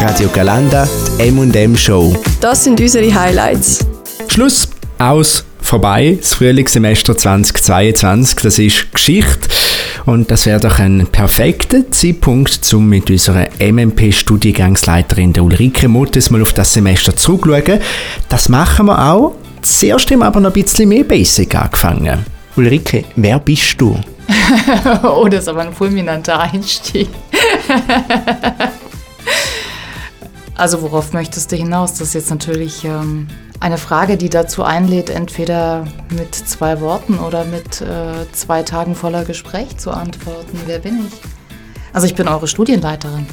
Radio Galanda, die M&M Show. Das sind unsere Highlights. Schluss, aus, vorbei. Das Frühlingssemester 2022, das ist Geschichte. Und das wäre doch ein perfekter Zeitpunkt, um mit unserer MMP-Studiengangsleiterin Ulrike Mottes mal auf das Semester zurückzuschauen. Das machen wir auch. Zuerst haben wir aber noch ein bisschen mehr Basic angefangen. Ulrike, wer bist du? oh, das ist aber ein fulminanter Einstieg. also worauf möchtest du hinaus? Das ist jetzt natürlich ähm, eine Frage, die dazu einlädt, entweder mit zwei Worten oder mit äh, zwei Tagen voller Gespräch zu antworten. Wer bin ich? Also ich bin eure Studienleiterin.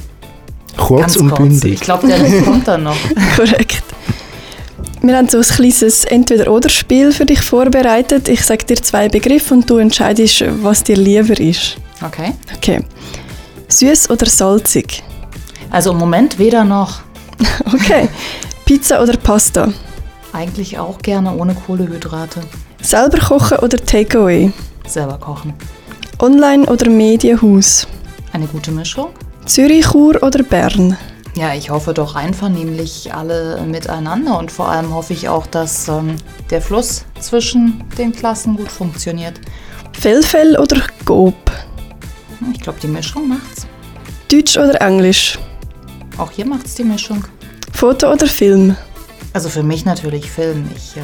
Kurz Ganz und bündig. Ich glaube, der kommt dann noch. Korrekt. Wir haben so ein kleines Entweder-Oder-Spiel für dich vorbereitet. Ich sage dir zwei Begriffe und du entscheidest, was dir lieber ist. Okay. Okay. Süß oder salzig? Also im Moment weder noch. okay. Pizza oder Pasta? Eigentlich auch gerne ohne Kohlehydrate. Selber kochen oder Takeaway? Selber kochen. Online oder Medienhaus? Eine gute Mischung. Zürich, Chur oder Bern? Ja, ich hoffe doch einvernehmlich alle miteinander und vor allem hoffe ich auch, dass ähm, der Fluss zwischen den Klassen gut funktioniert. Fellfell oder Gob? Ich glaube, die Mischung macht's. Deutsch oder Englisch? Auch hier macht's die Mischung. Foto oder Film? Also für mich natürlich Film. Ich, äh,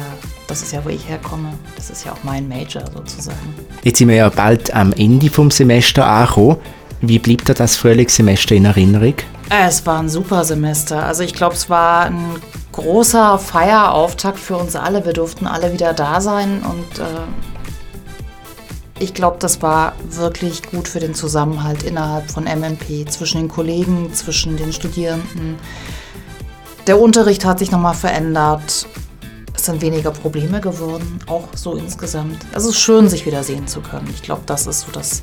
das ist ja, wo ich herkomme. Das ist ja auch mein Major sozusagen. Jetzt sind wir ja bald am Ende vom Semester angekommen. Wie blieb dir das Frühlingssemester in Erinnerung? Es war ein super Semester. Also ich glaube, es war ein großer Feierauftakt für uns alle. Wir durften alle wieder da sein und äh, ich glaube, das war wirklich gut für den Zusammenhalt innerhalb von MMP, zwischen den Kollegen, zwischen den Studierenden. Der Unterricht hat sich nochmal verändert. Es sind weniger Probleme geworden, auch so insgesamt. Es ist schön, sich wieder sehen zu können. Ich glaube, das ist so das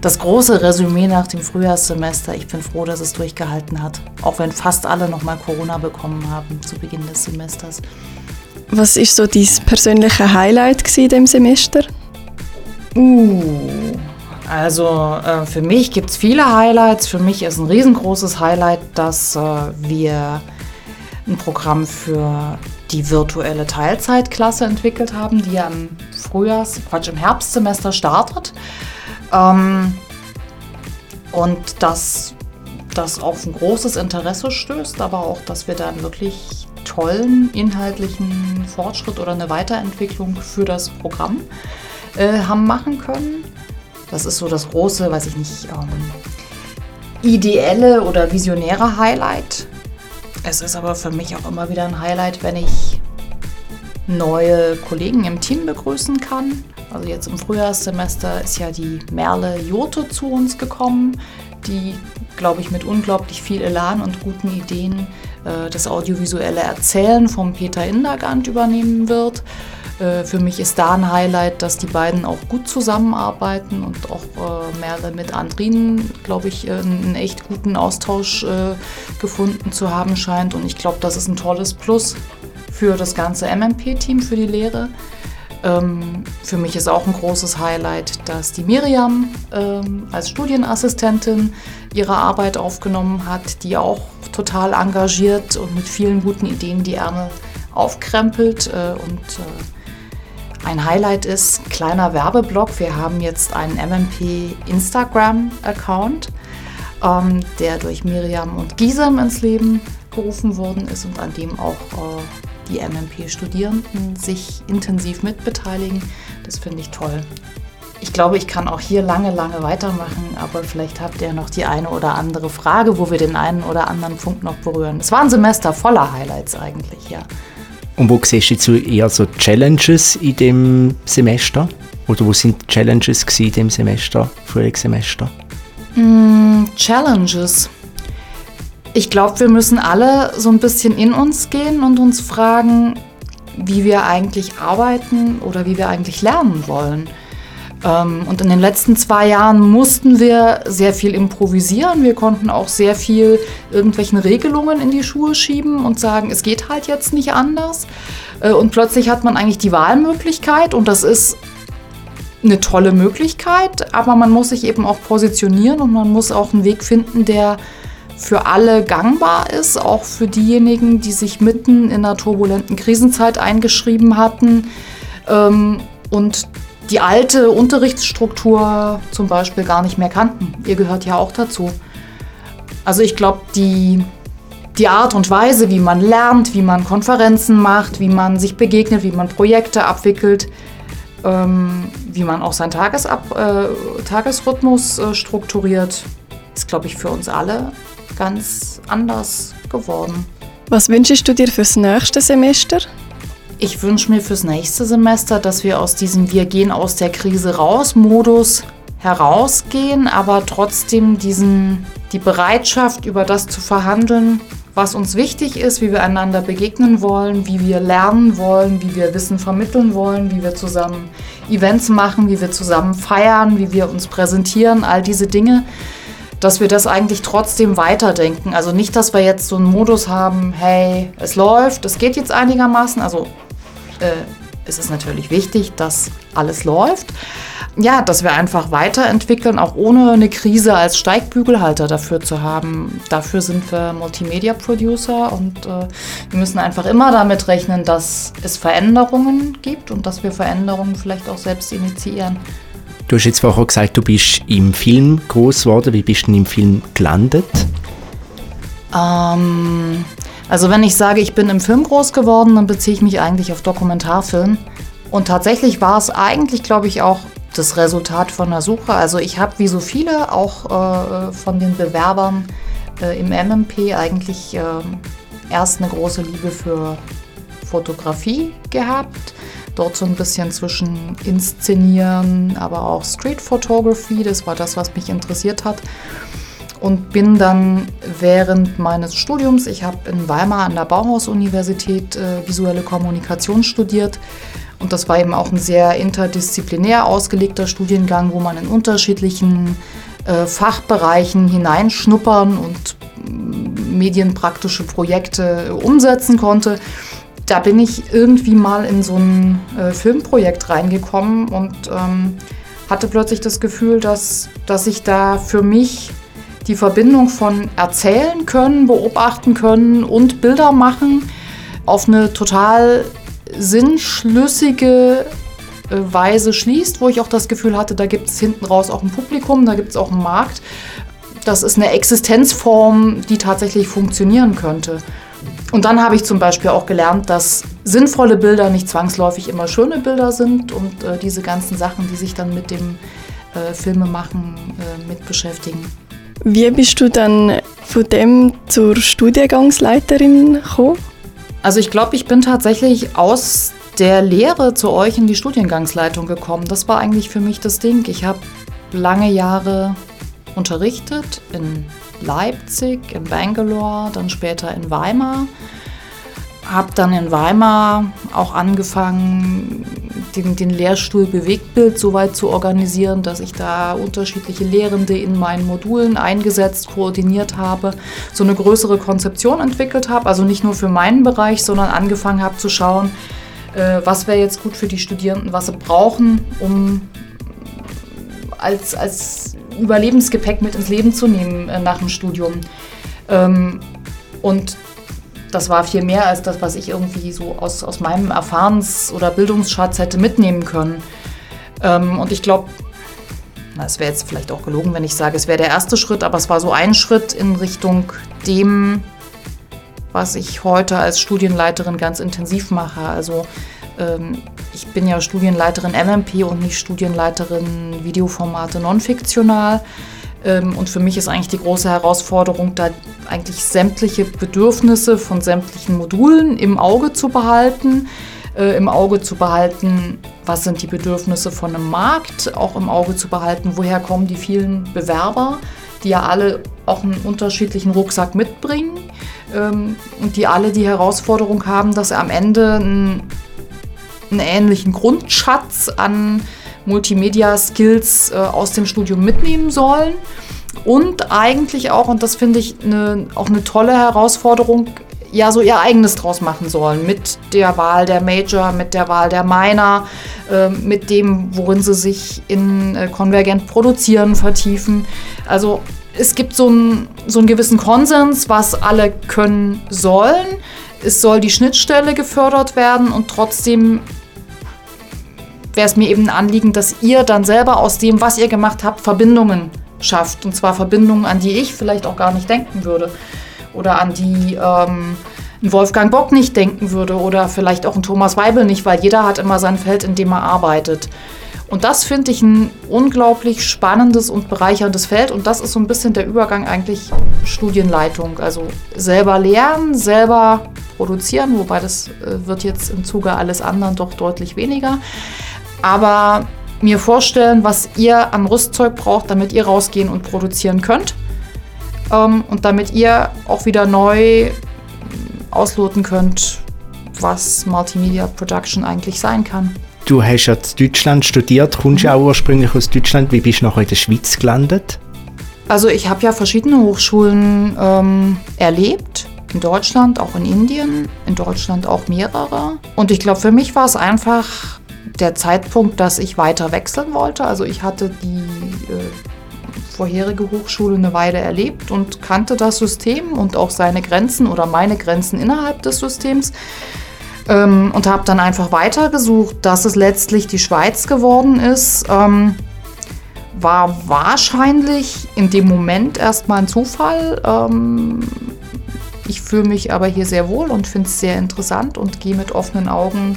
das große Resümee nach dem Frühjahrssemester. Ich bin froh, dass es durchgehalten hat, auch wenn fast alle nochmal Corona bekommen haben zu Beginn des Semesters. Was ist so dein persönliche Highlight in dem Semester? Uh, also äh, für mich gibt es viele Highlights. Für mich ist ein riesengroßes Highlight, dass äh, wir ein Programm für die virtuelle Teilzeitklasse entwickelt haben, die ja im Frühjahrs, Quatsch, im Herbstsemester startet. Ähm, und dass das auf ein großes Interesse stößt, aber auch, dass wir dann wirklich tollen inhaltlichen Fortschritt oder eine Weiterentwicklung für das Programm äh, haben machen können. Das ist so das große, weiß ich nicht, ähm, ideelle oder visionäre Highlight. Es ist aber für mich auch immer wieder ein Highlight, wenn ich neue Kollegen im Team begrüßen kann. Also jetzt im Frühjahrssemester ist ja die Merle Jote zu uns gekommen, die, glaube ich, mit unglaublich viel Elan und guten Ideen äh, das audiovisuelle Erzählen vom Peter Indergant übernehmen wird. Äh, für mich ist da ein Highlight, dass die beiden auch gut zusammenarbeiten und auch äh, Merle mit Andrin, glaube ich, äh, einen echt guten Austausch äh, gefunden zu haben scheint. Und ich glaube, das ist ein tolles Plus für das ganze MMP-Team, für die Lehre. Ähm, für mich ist auch ein großes Highlight, dass die Miriam ähm, als Studienassistentin ihre Arbeit aufgenommen hat, die auch total engagiert und mit vielen guten Ideen die Ärmel aufkrempelt. Äh, und äh, ein Highlight ist, kleiner Werbeblock, wir haben jetzt einen MMP Instagram-Account, ähm, der durch Miriam und Gisem ins Leben gerufen worden ist und an dem auch äh, die MMP-Studierenden sich intensiv mitbeteiligen. Das finde ich toll. Ich glaube, ich kann auch hier lange, lange weitermachen, aber vielleicht habt ihr noch die eine oder andere Frage, wo wir den einen oder anderen Punkt noch berühren. Es war ein Semester voller Highlights eigentlich, ja. Und wo siehst du jetzt eher so Challenges in dem Semester? Oder wo sind Challenges in dem Semester, Frühlingssemester? Mm, Challenges. Ich glaube, wir müssen alle so ein bisschen in uns gehen und uns fragen, wie wir eigentlich arbeiten oder wie wir eigentlich lernen wollen. Ähm, und in den letzten zwei Jahren mussten wir sehr viel improvisieren. Wir konnten auch sehr viel irgendwelchen Regelungen in die Schuhe schieben und sagen, es geht halt jetzt nicht anders. Äh, und plötzlich hat man eigentlich die Wahlmöglichkeit und das ist eine tolle Möglichkeit, aber man muss sich eben auch positionieren und man muss auch einen Weg finden, der für alle gangbar ist, auch für diejenigen, die sich mitten in einer turbulenten Krisenzeit eingeschrieben hatten ähm, und die alte Unterrichtsstruktur zum Beispiel gar nicht mehr kannten. Ihr gehört ja auch dazu. Also ich glaube, die, die Art und Weise, wie man lernt, wie man Konferenzen macht, wie man sich begegnet, wie man Projekte abwickelt, ähm, wie man auch seinen Tagesab äh, Tagesrhythmus äh, strukturiert, ist, glaube ich, für uns alle ganz anders geworden. Was wünschst du dir fürs nächste Semester? Ich wünsche mir fürs nächste Semester, dass wir aus diesem Wir gehen aus der Krise raus Modus herausgehen, aber trotzdem diesen, die Bereitschaft, über das zu verhandeln, was uns wichtig ist, wie wir einander begegnen wollen, wie wir lernen wollen, wie wir Wissen vermitteln wollen, wie wir zusammen Events machen, wie wir zusammen feiern, wie wir uns präsentieren, all diese Dinge dass wir das eigentlich trotzdem weiterdenken. Also nicht, dass wir jetzt so einen Modus haben, hey, es läuft, es geht jetzt einigermaßen. Also äh, es ist natürlich wichtig, dass alles läuft. Ja, dass wir einfach weiterentwickeln, auch ohne eine Krise als Steigbügelhalter dafür zu haben. Dafür sind wir Multimedia-Producer und äh, wir müssen einfach immer damit rechnen, dass es Veränderungen gibt und dass wir Veränderungen vielleicht auch selbst initiieren. Du hast jetzt vorher gesagt, du bist im Film groß geworden. Wie bist du im Film gelandet? Ähm, also wenn ich sage, ich bin im Film groß geworden, dann beziehe ich mich eigentlich auf Dokumentarfilm. Und tatsächlich war es eigentlich, glaube ich, auch das Resultat von der Suche. Also ich habe wie so viele auch äh, von den Bewerbern äh, im MMP eigentlich äh, erst eine große Liebe für Fotografie gehabt dort so ein bisschen zwischen Inszenieren, aber auch Street Photography. Das war das, was mich interessiert hat. Und bin dann während meines Studiums, ich habe in Weimar an der Bauhaus-Universität äh, visuelle Kommunikation studiert. Und das war eben auch ein sehr interdisziplinär ausgelegter Studiengang, wo man in unterschiedlichen äh, Fachbereichen hineinschnuppern und mm, medienpraktische Projekte umsetzen konnte da bin ich irgendwie mal in so ein äh, Filmprojekt reingekommen und ähm, hatte plötzlich das Gefühl, dass, dass ich da für mich die Verbindung von erzählen können, beobachten können und Bilder machen auf eine total sinnschlüssige äh, Weise schließt, wo ich auch das Gefühl hatte, da gibt es hinten raus auch ein Publikum, da gibt es auch einen Markt. Das ist eine Existenzform, die tatsächlich funktionieren könnte. Und dann habe ich zum Beispiel auch gelernt, dass sinnvolle Bilder nicht zwangsläufig immer schöne Bilder sind und äh, diese ganzen Sachen, die sich dann mit dem äh, Filmemachen äh, mit beschäftigen. Wie bist du dann von dem zur Studiengangsleiterin gekommen? Also ich glaube, ich bin tatsächlich aus der Lehre zu euch in die Studiengangsleitung gekommen. Das war eigentlich für mich das Ding. Ich habe lange Jahre unterrichtet in Leipzig, in Bangalore, dann später in Weimar. Habe dann in Weimar auch angefangen, den, den Lehrstuhl Bewegtbild so weit zu organisieren, dass ich da unterschiedliche Lehrende in meinen Modulen eingesetzt, koordiniert habe, so eine größere Konzeption entwickelt habe, also nicht nur für meinen Bereich, sondern angefangen habe zu schauen, äh, was wäre jetzt gut für die Studierenden, was sie brauchen, um als, als Überlebensgepäck mit ins Leben zu nehmen äh, nach dem Studium. Ähm, und das war viel mehr als das, was ich irgendwie so aus, aus meinem Erfahrens- oder Bildungsschatz hätte mitnehmen können. Ähm, und ich glaube, es wäre jetzt vielleicht auch gelogen, wenn ich sage, es wäre der erste Schritt, aber es war so ein Schritt in Richtung dem, was ich heute als Studienleiterin ganz intensiv mache. Also ähm, ich bin ja Studienleiterin MMP und nicht Studienleiterin Videoformate non-fiktional. Ähm, und für mich ist eigentlich die große Herausforderung, da eigentlich sämtliche Bedürfnisse von sämtlichen Modulen im Auge zu behalten. Äh, Im Auge zu behalten, was sind die Bedürfnisse von einem Markt, auch im Auge zu behalten, woher kommen die vielen Bewerber, die ja alle auch einen unterschiedlichen Rucksack mitbringen ähm, und die alle die Herausforderung haben, dass sie am Ende ein einen ähnlichen Grundschatz an Multimedia-Skills äh, aus dem Studium mitnehmen sollen. Und eigentlich auch, und das finde ich ne, auch eine tolle Herausforderung, ja so ihr eigenes draus machen sollen. Mit der Wahl der Major, mit der Wahl der Minor, äh, mit dem, worin sie sich in äh, konvergent produzieren vertiefen. Also es gibt so einen, so einen gewissen Konsens, was alle können sollen. Es soll die Schnittstelle gefördert werden und trotzdem wäre es mir eben ein Anliegen, dass ihr dann selber aus dem, was ihr gemacht habt, Verbindungen schafft. Und zwar Verbindungen, an die ich vielleicht auch gar nicht denken würde. Oder an die ähm, ein Wolfgang Bock nicht denken würde. Oder vielleicht auch ein Thomas Weibel nicht, weil jeder hat immer sein Feld, in dem er arbeitet. Und das finde ich ein unglaublich spannendes und bereicherndes Feld. Und das ist so ein bisschen der Übergang eigentlich Studienleitung. Also selber lernen, selber produzieren, wobei das äh, wird jetzt im Zuge alles anderen doch deutlich weniger. Aber mir vorstellen, was ihr an Rüstzeug braucht, damit ihr rausgehen und produzieren könnt. Ähm, und damit ihr auch wieder neu ausloten könnt, was Multimedia Production eigentlich sein kann. Du hast ja in Deutschland studiert, kommst ja mhm. auch ursprünglich aus Deutschland. Wie bist du nachher in der Schweiz gelandet? Also ich habe ja verschiedene Hochschulen ähm, erlebt. In Deutschland, auch in Indien, in Deutschland auch mehrere. Und ich glaube, für mich war es einfach der Zeitpunkt, dass ich weiter wechseln wollte. Also ich hatte die äh, vorherige Hochschule eine Weile erlebt und kannte das System und auch seine Grenzen oder meine Grenzen innerhalb des Systems ähm, und habe dann einfach weitergesucht, dass es letztlich die Schweiz geworden ist. Ähm, war wahrscheinlich in dem Moment erstmal ein Zufall. Ähm, ich fühle mich aber hier sehr wohl und finde es sehr interessant und gehe mit offenen Augen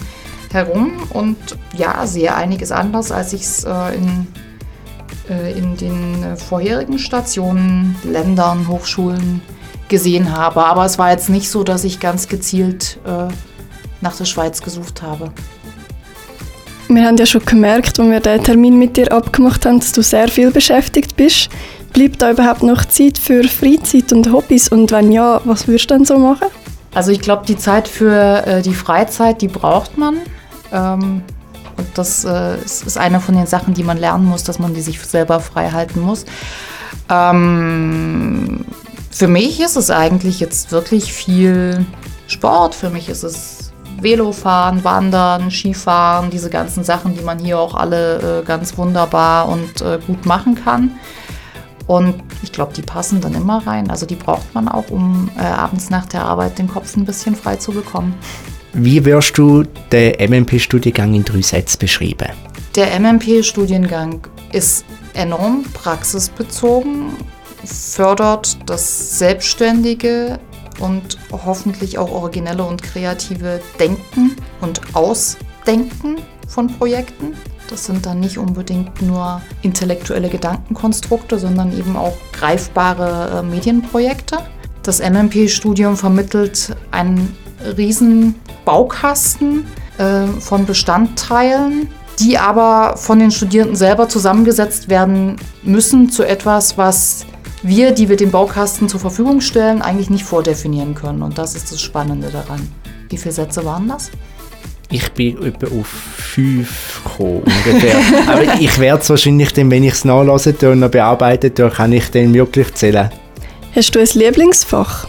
herum und ja, sehe einiges anders, als ich es äh, in, äh, in den vorherigen Stationen, Ländern, Hochschulen gesehen habe. Aber es war jetzt nicht so, dass ich ganz gezielt äh, nach der Schweiz gesucht habe. Wir haben ja schon gemerkt, als wir den Termin mit dir abgemacht haben, dass du sehr viel beschäftigt bist. Bleibt da überhaupt noch Zeit für Freizeit und Hobbys? Und wenn ja, was würdest du dann so machen? Also ich glaube, die Zeit für äh, die Freizeit, die braucht man. Ähm, und das äh, ist eine von den Sachen, die man lernen muss, dass man die sich selber frei halten muss. Ähm, für mich ist es eigentlich jetzt wirklich viel Sport. Für mich ist es Velofahren, Wandern, Skifahren, diese ganzen Sachen, die man hier auch alle äh, ganz wunderbar und äh, gut machen kann. Und ich glaube, die passen dann immer rein. Also die braucht man auch, um äh, abends nach der Arbeit den Kopf ein bisschen frei zu bekommen. Wie wirst du den MMP-Studiengang in drei Sätzen beschreiben? Der MMP-Studiengang ist enorm praxisbezogen, fördert das Selbstständige, und hoffentlich auch originelle und kreative Denken und Ausdenken von Projekten. Das sind dann nicht unbedingt nur intellektuelle Gedankenkonstrukte, sondern eben auch greifbare äh, Medienprojekte. Das MMP-Studium vermittelt einen riesen Baukasten äh, von Bestandteilen, die aber von den Studierenden selber zusammengesetzt werden müssen zu etwas, was wir, die wir den Baukasten zur Verfügung stellen, eigentlich nicht vordefinieren können. Und das ist das Spannende daran. Wie viele Sätze waren das? Ich bin etwa auf fünf gekommen, ungefähr. Aber ich werde es wahrscheinlich dann, wenn ich es nachlese und noch bearbeite, dann kann ich den wirklich zählen. Hast du ein Lieblingsfach?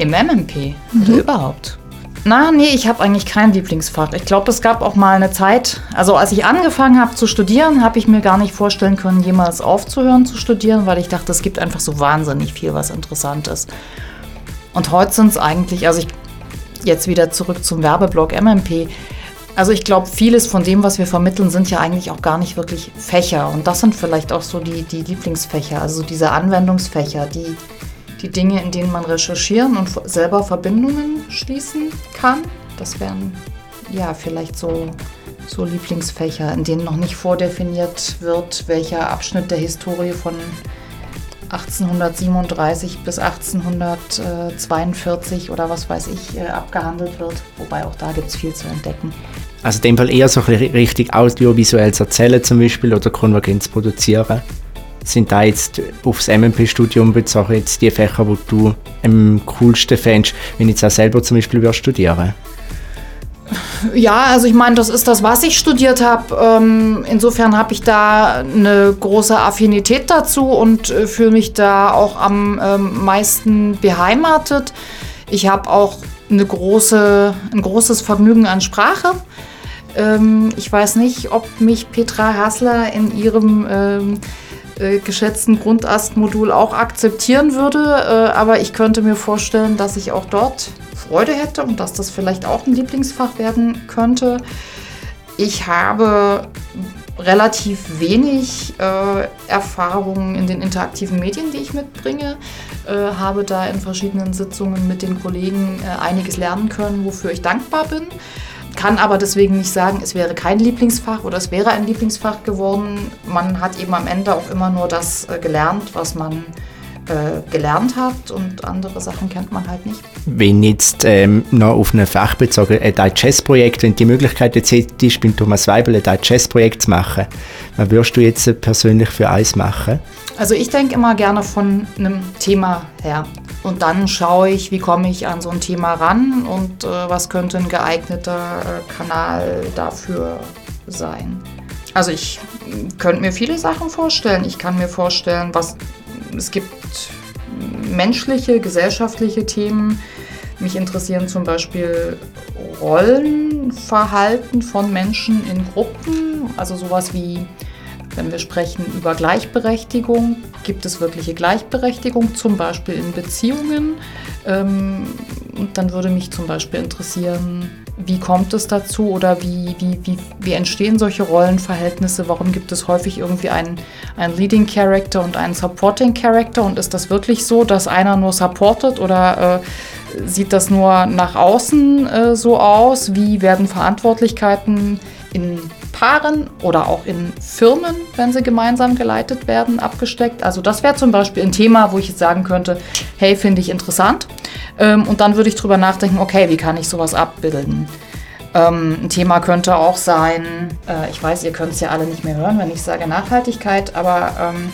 Im MMP mhm. oder überhaupt? Na, nee, ich habe eigentlich kein Lieblingsfach. Ich glaube, es gab auch mal eine Zeit, also als ich angefangen habe zu studieren, habe ich mir gar nicht vorstellen können, jemals aufzuhören zu studieren, weil ich dachte, es gibt einfach so wahnsinnig viel, was interessant ist. Und heute sind es eigentlich, also ich jetzt wieder zurück zum Werbeblock MMP. Also ich glaube, vieles von dem, was wir vermitteln, sind ja eigentlich auch gar nicht wirklich Fächer. Und das sind vielleicht auch so die, die Lieblingsfächer, also diese Anwendungsfächer, die die Dinge, in denen man recherchieren und selber Verbindungen schließen kann. Das wären ja vielleicht so, so Lieblingsfächer, in denen noch nicht vordefiniert wird, welcher Abschnitt der Historie von 1837 bis 1842 oder was weiß ich äh, abgehandelt wird. Wobei auch da gibt es viel zu entdecken. Also in dem Fall eher so richtig audiovisuelles Erzählen zum Beispiel oder Konvergenz produzieren sind da jetzt aufs MMP-Studium bezogen jetzt die Fächer, wo du am coolsten fändest, wenn ich jetzt auch selber zum Beispiel studieren ja, also ich meine, das ist das, was ich studiert habe. Ähm, insofern habe ich da eine große Affinität dazu und äh, fühle mich da auch am ähm, meisten beheimatet. Ich habe auch eine große, ein großes Vergnügen an Sprache. Ähm, ich weiß nicht, ob mich Petra Hassler in ihrem äh, geschätzten Grundastmodul auch akzeptieren würde. Äh, aber ich könnte mir vorstellen, dass ich auch dort Freude hätte und dass das vielleicht auch ein Lieblingsfach werden könnte. Ich habe relativ wenig äh, Erfahrungen in den interaktiven Medien, die ich mitbringe. Äh, habe da in verschiedenen Sitzungen mit den Kollegen äh, einiges lernen können, wofür ich dankbar bin. Kann aber deswegen nicht sagen, es wäre kein Lieblingsfach oder es wäre ein Lieblingsfach geworden. Man hat eben am Ende auch immer nur das äh, gelernt, was man äh, gelernt hat und andere Sachen kennt man halt nicht. Wenn jetzt ähm, noch auf ein Fach bezogen, ein Digest-Projekt, wenn die Möglichkeit jetzt hättest, beim Thomas Weibel ein Digest-Projekt zu machen, was würdest du jetzt persönlich für eins machen? Also ich denke immer gerne von einem Thema her. Und dann schaue ich, wie komme ich an so ein Thema ran und äh, was könnte ein geeigneter äh, Kanal dafür sein. Also ich könnte mir viele Sachen vorstellen. Ich kann mir vorstellen, was es gibt menschliche, gesellschaftliche Themen. Mich interessieren zum Beispiel Rollenverhalten von Menschen in Gruppen, also sowas wie, wenn wir sprechen über Gleichberechtigung, gibt es wirkliche Gleichberechtigung, zum Beispiel in Beziehungen. Ähm, und dann würde mich zum Beispiel interessieren, wie kommt es dazu oder wie, wie, wie, wie entstehen solche Rollenverhältnisse? Warum gibt es häufig irgendwie einen, einen Leading Character und einen Supporting Character? Und ist das wirklich so, dass einer nur supportet oder äh, sieht das nur nach außen äh, so aus? Wie werden Verantwortlichkeiten in Paaren oder auch in Firmen, wenn sie gemeinsam geleitet werden, abgesteckt? Also das wäre zum Beispiel ein Thema, wo ich jetzt sagen könnte, hey, finde ich interessant. Ähm, und dann würde ich drüber nachdenken, okay, wie kann ich sowas abbilden? Ähm, ein Thema könnte auch sein, äh, ich weiß, ihr könnt es ja alle nicht mehr hören, wenn ich sage Nachhaltigkeit, aber ähm,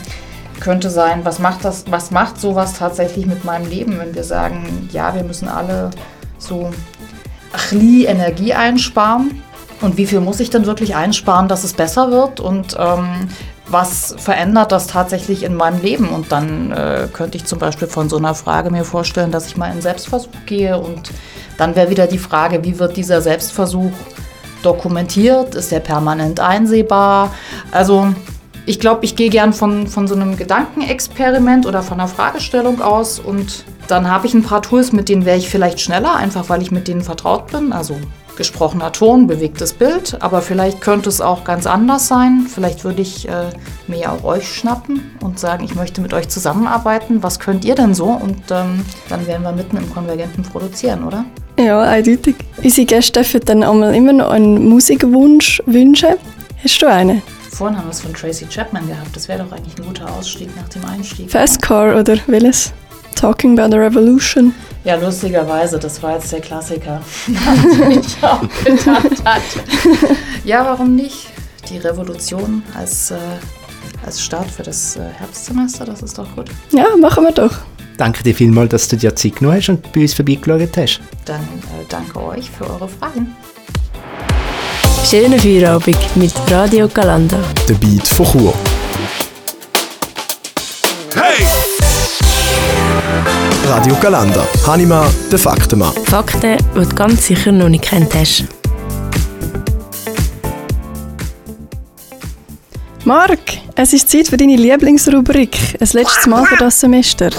könnte sein, was macht das, was macht sowas tatsächlich mit meinem Leben, wenn wir sagen, ja, wir müssen alle so Energie einsparen. Und wie viel muss ich denn wirklich einsparen, dass es besser wird? Und ähm, was verändert das tatsächlich in meinem Leben? Und dann äh, könnte ich zum Beispiel von so einer Frage mir vorstellen, dass ich mal in Selbstversuch gehe. Und dann wäre wieder die Frage, wie wird dieser Selbstversuch dokumentiert? Ist er permanent einsehbar? Also ich glaube, ich gehe gern von, von so einem Gedankenexperiment oder von einer Fragestellung aus und dann habe ich ein paar Tools, mit denen wäre ich vielleicht schneller, einfach weil ich mit denen vertraut bin. Also gesprochener Ton, bewegtes Bild, aber vielleicht könnte es auch ganz anders sein. Vielleicht würde ich äh, mir ja auch euch schnappen und sagen, ich möchte mit euch zusammenarbeiten. Was könnt ihr denn so? Und ähm, dann wären wir mitten im konvergenten Produzieren, oder? Ja, eindeutig. Unsere Gäste dürfen dann einmal immer noch einen Musikwunsch wünschen. Hast du einen? Vorhin haben wir es von Tracy Chapman gehabt. Das wäre doch eigentlich ein guter Ausstieg nach dem Einstieg. Fast Car oder welches? Talking about the Revolution. Ja, lustigerweise, das war jetzt der Klassiker, den ich auch gedacht hatte. Ja, warum nicht? Die Revolution als, äh, als Start für das äh, Herbstsemester, das ist doch gut. Ja, machen wir doch. Danke dir vielmals, dass du dir Zeit genommen hast und bei uns vorbeigeschaut hast. Dann äh, danke euch für eure Fragen. Schönen Feierabend mit Radio Galanda. Der Beat von Chur. Hey! Radio Galanda. Hanima, der Faktenmann. Fakten, die du ganz sicher noch nicht kennt hast. Marc, es ist Zeit für deine Lieblingsrubrik. Ein letztes Mal für das Semester.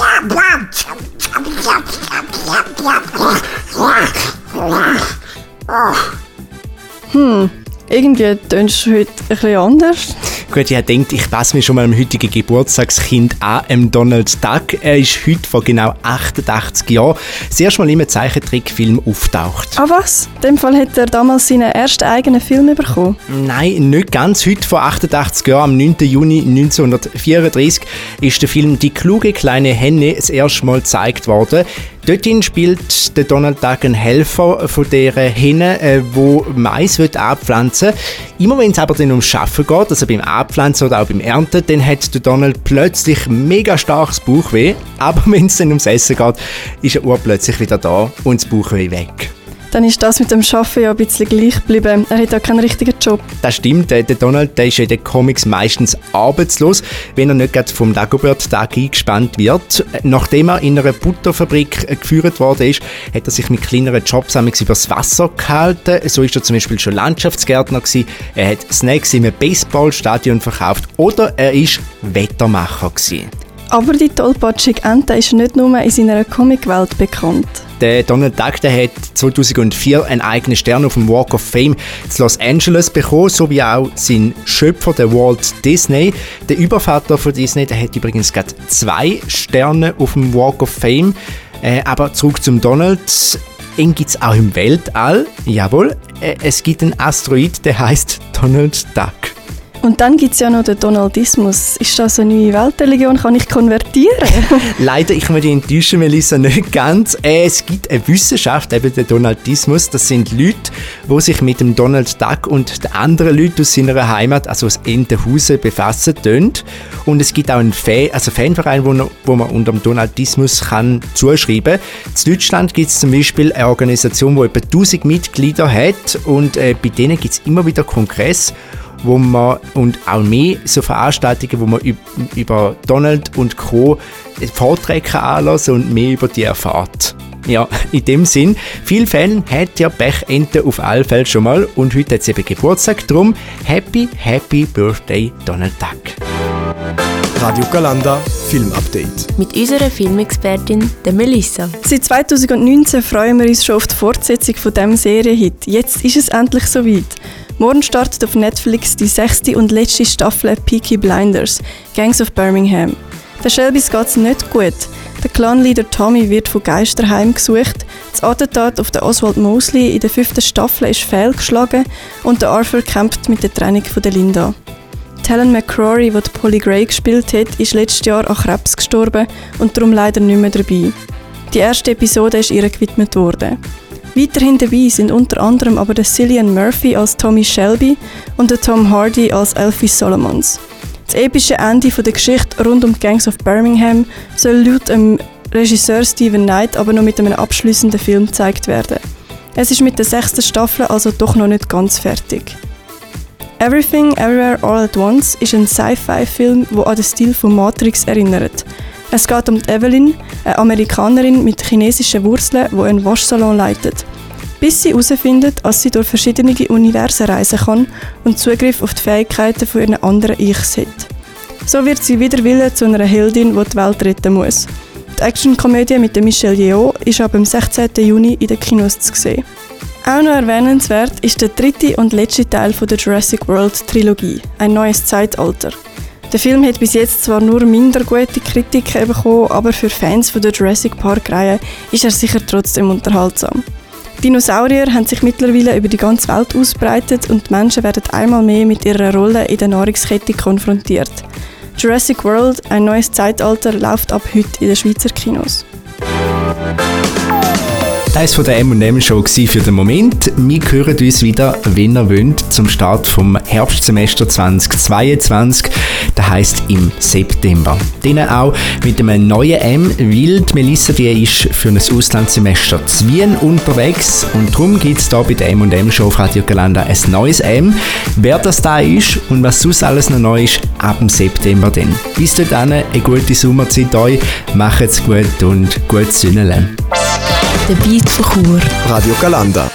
Hm, irgendwie tönst du heute ein bisschen anders. Gut, ich denkt, ich passe mich schon mal am heutigen Geburtstagskind an, Donald Duck. Er ist heute vor genau 88 Jahren das erste Mal in einem Zeichentrickfilm auftaucht. Ah was? In dem Fall hat er damals seinen ersten eigenen Film bekommen. Nein, nicht ganz. Heute vor 88 Jahren, am 9. Juni 1934, ist der Film Die kluge kleine Henne das erste Mal gezeigt worden. Dorthin spielt der Donald Duck einen Helfer von dieser Henne, äh, wo Mais wird abpflanzen Immer wenn es aber dann ums Schaffen geht, also beim Abpflanzen oder auch beim Ernten, dann hat der Donald plötzlich mega starkes Bauchweh. Aber wenn es dann ums Essen geht, ist er urplötzlich wieder da und das Bauchweh weg. Dann ist das mit dem Arbeiten ja ein bisschen gleich geblieben. Er hat ja keinen richtigen Job. Das stimmt, der Donald der ist in den Comics meistens arbeitslos, wenn er nicht gerade vom Dagobert-Tag eingespannt wird. Nachdem er in einer Butterfabrik geführt worden ist, hat er sich mit kleineren Jobs übers Wasser gehalten. So ist er zum Beispiel schon Landschaftsgärtner gewesen. Er hat Snacks im Baseballstadion verkauft oder er ist Wettermacher gewesen. Aber die tollpatschige Ente ist nicht nur in seiner Comicwelt bekannt. Der Donald Duck der hat 2004 einen eigenen Stern auf dem Walk of Fame in Los Angeles bekommen, so wie auch sein Schöpfer, der Walt Disney. Der Übervater von Disney, der hat übrigens gerade zwei Sterne auf dem Walk of Fame. Äh, aber zurück zum Donald. Ihn gibt es auch im Weltall. Jawohl, äh, es gibt einen Asteroid, der heißt Donald Duck. Und dann gibt es ja noch den Donaldismus. Ist das eine neue Weltreligion? Kann ich konvertieren? Leider, ich muss dich enttäuschen, Melissa, nicht ganz. Äh, es gibt eine Wissenschaft, eben den Donaldismus. Das sind Leute, die sich mit dem Donald Duck und den anderen Leuten aus seiner Heimat, also aus Entenhausen, befassen können. Und es gibt auch einen Fan, also Fanverein, wo, wo man unter dem Donaldismus kann zuschreiben kann. In Deutschland gibt es zum Beispiel eine Organisation, die etwa 1000 Mitglieder hat und äh, bei denen gibt es immer wieder Kongress wo man und auch mehr so Veranstaltungen, wo man über Donald und Co. Vorträge anlassen und mehr über die erfahrt. Ja, in dem Sinn, viel Fan hat ja Pechente auf alle Fälle schon mal und heute hat sie eben Geburtstag, drum Happy, Happy Birthday Donald Duck. Radio Galanda Film Update. Mit unserer Filmexpertin, der Melissa. Seit 2019 freuen wir uns schon auf die Fortsetzung von diesem Serienhit. Jetzt ist es endlich soweit. Morgen startet auf Netflix die sechste und letzte Staffel Peaky Blinders, Gangs of Birmingham. Der Shelbys geht es nicht gut. Der Clanleader Tommy wird von Geistern heimgesucht, das Attentat auf den Oswald Mosley in der fünften Staffel ist fehlgeschlagen und der Arthur kämpft mit der Trennung von der Linda. Helen McCrory, die Polly Gray gespielt hat, ist letztes Jahr an Krebs gestorben und darum leider nicht mehr dabei. Die erste Episode ist ihr gewidmet worden. Weiterhin dabei sind unter anderem aber der Cillian Murphy als Tommy Shelby und der Tom Hardy als Elfie Solomons. Das epische Ende der Geschichte rund um die Gangs of Birmingham soll laut dem Regisseur Stephen Knight aber noch mit einem abschließenden Film gezeigt werden. Es ist mit der sechsten Staffel also doch noch nicht ganz fertig. Everything Everywhere All at Once ist ein Sci-Fi-Film, der an den Stil von Matrix erinnert. Es geht um Evelyn, eine Amerikanerin mit chinesischen Wurzeln, die einen Waschsalon leitet. Bis sie herausfindet, dass sie durch verschiedene Universen reisen kann und Zugriff auf die Fähigkeiten von ihren anderen Ichs hat. So wird sie wieder Wille zu einer Heldin, die die Welt retten muss. Die Actionkomödie mit Michelle Yeoh ist ab dem 16. Juni in den Kinos zu sehen. Auch noch erwähnenswert ist der dritte und letzte Teil der Jurassic World Trilogie, ein neues Zeitalter. Der Film hat bis jetzt zwar nur minder gute Kritiken bekommen, aber für Fans von der Jurassic Park-Reihe ist er sicher trotzdem unterhaltsam. Dinosaurier haben sich mittlerweile über die ganze Welt ausbreitet und Menschen werden einmal mehr mit ihrer Rolle in der Nahrungskette konfrontiert. Jurassic World, ein neues Zeitalter, läuft ab heute in den Schweizer Kinos. Das war der M&M Show für den Moment. Wir hören uns wieder, wenn ihr wollt, zum Start vom Herbstsemester 2022. Das heisst im September. Dann auch mit einem neuen M, weil die Melissa die ist für ein Auslandssemester zu Wien unterwegs und darum gibt es hier bei der M&M Show auf Radio Galanda ein neues M. Wer das da ist und was sonst alles noch neu ist, ab dem September dann. Bis dahin, eine gute Sommerzeit euch, macht's gut und gut Sünnelen. Der Beat von Chur. Radio Galanda.